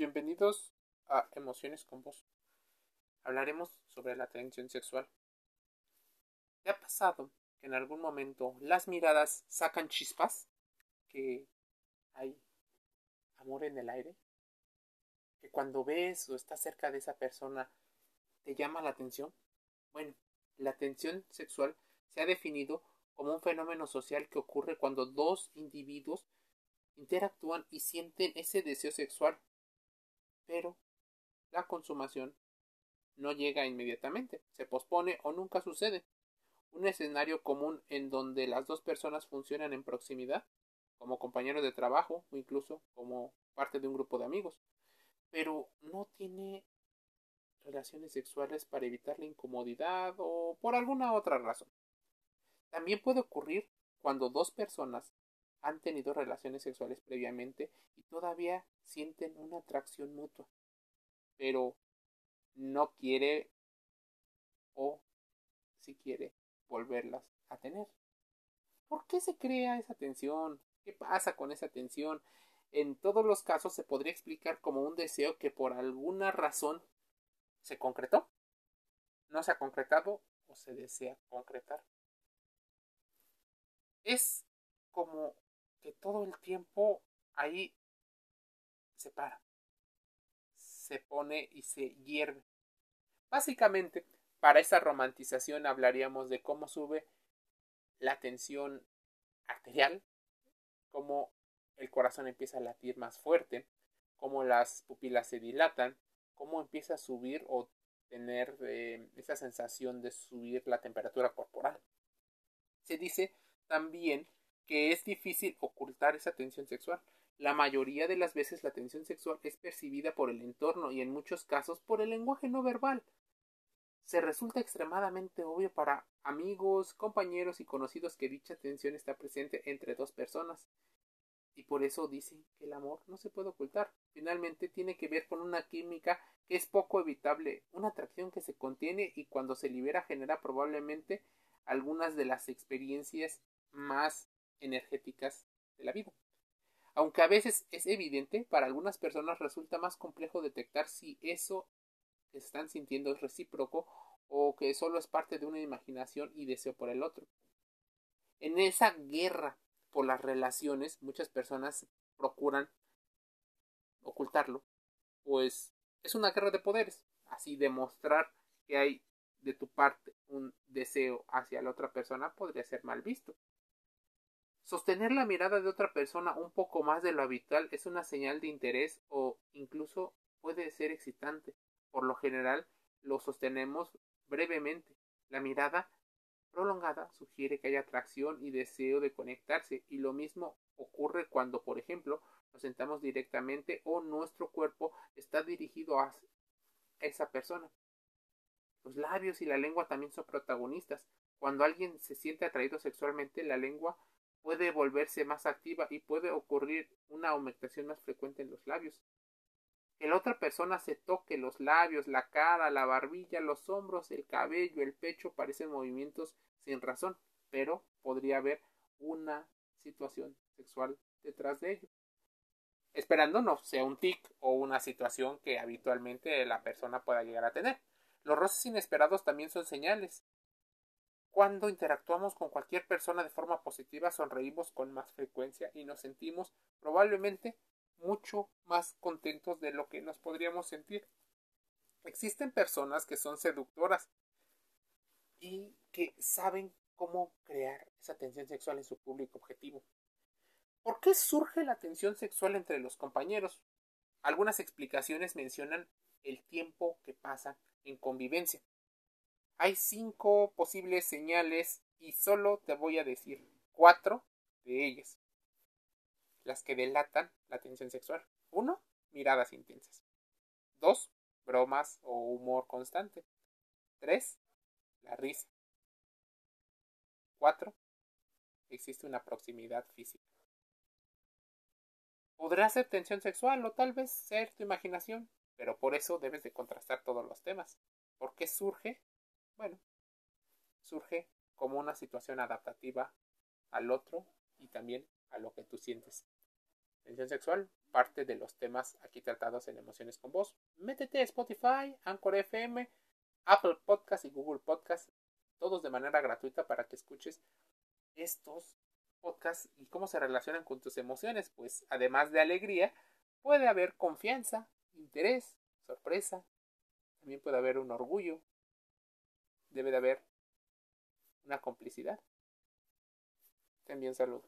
Bienvenidos a Emociones con Vos. Hablaremos sobre la tensión sexual. ¿Te ha pasado que en algún momento las miradas sacan chispas? ¿Que hay amor en el aire? ¿Que cuando ves o estás cerca de esa persona te llama la atención? Bueno, la tensión sexual se ha definido como un fenómeno social que ocurre cuando dos individuos interactúan y sienten ese deseo sexual, pero la consumación no llega inmediatamente, se pospone o nunca sucede. Un escenario común en donde las dos personas funcionan en proximidad, como compañeros de trabajo o incluso como parte de un grupo de amigos, pero no tiene relaciones sexuales para evitar la incomodidad o por alguna otra razón. También puede ocurrir cuando dos personas han tenido relaciones sexuales previamente y todavía sienten una atracción mutua, pero no quiere o si quiere volverlas a tener. ¿Por qué se crea esa tensión? ¿Qué pasa con esa tensión? En todos los casos se podría explicar como un deseo que por alguna razón se concretó, no se ha concretado o se desea concretar. Es como que todo el tiempo ahí se para, se pone y se hierve. Básicamente, para esa romantización hablaríamos de cómo sube la tensión arterial, cómo el corazón empieza a latir más fuerte, cómo las pupilas se dilatan, cómo empieza a subir o tener eh, esa sensación de subir la temperatura corporal. Se dice también que es difícil ocultar esa tensión sexual. La mayoría de las veces la tensión sexual es percibida por el entorno y en muchos casos por el lenguaje no verbal. Se resulta extremadamente obvio para amigos, compañeros y conocidos que dicha tensión está presente entre dos personas. Y por eso dicen que el amor no se puede ocultar. Finalmente tiene que ver con una química que es poco evitable, una atracción que se contiene y cuando se libera genera probablemente algunas de las experiencias más energéticas de la vida. Aunque a veces es evidente, para algunas personas resulta más complejo detectar si eso que están sintiendo es recíproco o que solo es parte de una imaginación y deseo por el otro. En esa guerra por las relaciones, muchas personas procuran ocultarlo, pues es una guerra de poderes, así demostrar que hay de tu parte un deseo hacia la otra persona podría ser mal visto. Sostener la mirada de otra persona un poco más de lo habitual es una señal de interés o incluso puede ser excitante. Por lo general lo sostenemos brevemente. La mirada prolongada sugiere que hay atracción y deseo de conectarse y lo mismo ocurre cuando, por ejemplo, nos sentamos directamente o nuestro cuerpo está dirigido a esa persona. Los labios y la lengua también son protagonistas. Cuando alguien se siente atraído sexualmente, la lengua puede volverse más activa y puede ocurrir una aumentación más frecuente en los labios. Que la otra persona se toque los labios, la cara, la barbilla, los hombros, el cabello, el pecho parecen movimientos sin razón, pero podría haber una situación sexual detrás de ello. Esperando no sea un tic o una situación que habitualmente la persona pueda llegar a tener. Los roces inesperados también son señales. Cuando interactuamos con cualquier persona de forma positiva, sonreímos con más frecuencia y nos sentimos probablemente mucho más contentos de lo que nos podríamos sentir. Existen personas que son seductoras y que saben cómo crear esa tensión sexual en su público objetivo. ¿Por qué surge la tensión sexual entre los compañeros? Algunas explicaciones mencionan el tiempo que pasa en convivencia. Hay cinco posibles señales y solo te voy a decir cuatro de ellas. Las que delatan la tensión sexual. Uno, miradas intensas. Dos, bromas o humor constante. Tres, la risa. Cuatro, existe una proximidad física. Podrá ser tensión sexual o tal vez ser tu imaginación, pero por eso debes de contrastar todos los temas. ¿Por qué surge? Bueno, surge como una situación adaptativa al otro y también a lo que tú sientes. tensión sexual, parte de los temas aquí tratados en Emociones con Voz. Métete a Spotify, Anchor FM, Apple Podcast y Google Podcast, todos de manera gratuita para que escuches estos podcasts y cómo se relacionan con tus emociones. Pues además de alegría, puede haber confianza, interés, sorpresa, también puede haber un orgullo, debe de haber una complicidad. Un saludo.